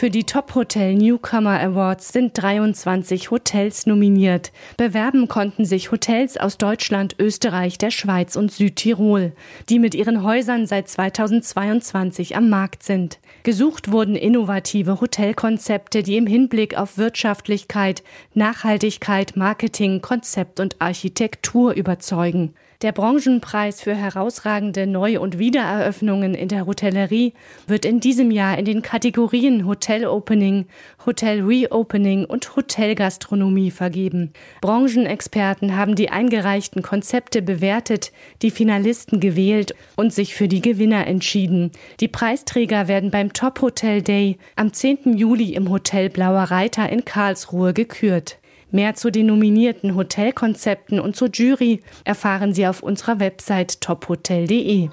Für die Top Hotel Newcomer Awards sind 23 Hotels nominiert. Bewerben konnten sich Hotels aus Deutschland, Österreich, der Schweiz und Südtirol, die mit ihren Häusern seit 2022 am Markt sind. Gesucht wurden innovative Hotelkonzepte, die im Hinblick auf Wirtschaftlichkeit, Nachhaltigkeit, Marketing, Konzept und Architektur überzeugen. Der Branchenpreis für herausragende Neu- und Wiedereröffnungen in der Hotellerie wird in diesem Jahr in den Kategorien Hotel Opening, Hotel Reopening und Hotelgastronomie vergeben. Branchenexperten haben die eingereichten Konzepte bewertet, die Finalisten gewählt und sich für die Gewinner entschieden. Die Preisträger werden beim Top Hotel Day am 10. Juli im Hotel Blauer Reiter in Karlsruhe gekürt. Mehr zu den nominierten Hotelkonzepten und zur Jury erfahren Sie auf unserer Website tophotel.de.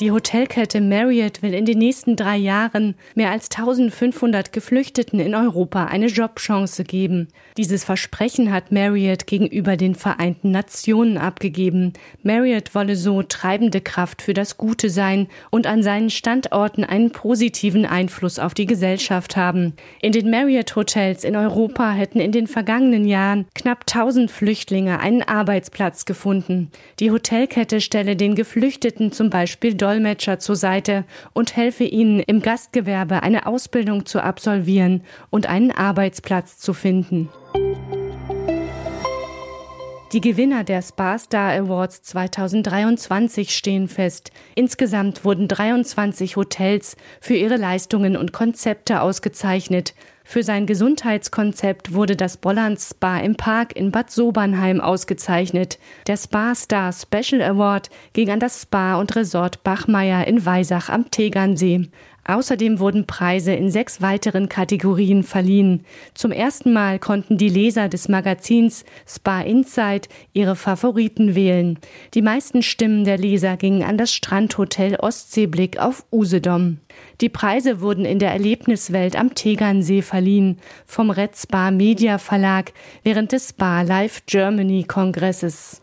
Die Hotelkette Marriott will in den nächsten drei Jahren mehr als 1500 Geflüchteten in Europa eine Jobchance geben. Dieses Versprechen hat Marriott gegenüber den Vereinten Nationen abgegeben. Marriott wolle so treibende Kraft für das Gute sein und an seinen Standorten einen positiven Einfluss auf die Gesellschaft haben. In den Marriott Hotels in Europa hätten in den vergangenen Jahren knapp 1000 Flüchtlinge einen Arbeitsplatz gefunden. Die Hotelkette stelle den Geflüchteten zum Beispiel Dolmetscher zur Seite und helfe ihnen im Gastgewerbe eine Ausbildung zu absolvieren und einen Arbeitsplatz zu finden. Die Gewinner der Spa Star Awards 2023 stehen fest. Insgesamt wurden 23 Hotels für ihre Leistungen und Konzepte ausgezeichnet. Für sein Gesundheitskonzept wurde das Bolland Spa im Park in Bad Sobernheim ausgezeichnet. Der Spa Star Special Award ging an das Spa und Resort Bachmeier in Weisach am Tegernsee. Außerdem wurden Preise in sechs weiteren Kategorien verliehen. Zum ersten Mal konnten die Leser des Magazins Spa Insight ihre Favoriten wählen. Die meisten Stimmen der Leser gingen an das Strandhotel Ostseeblick auf Usedom. Die Preise wurden in der Erlebniswelt am Tegernsee verliehen vom Red Spa Media Verlag während des Spa Live Germany Kongresses.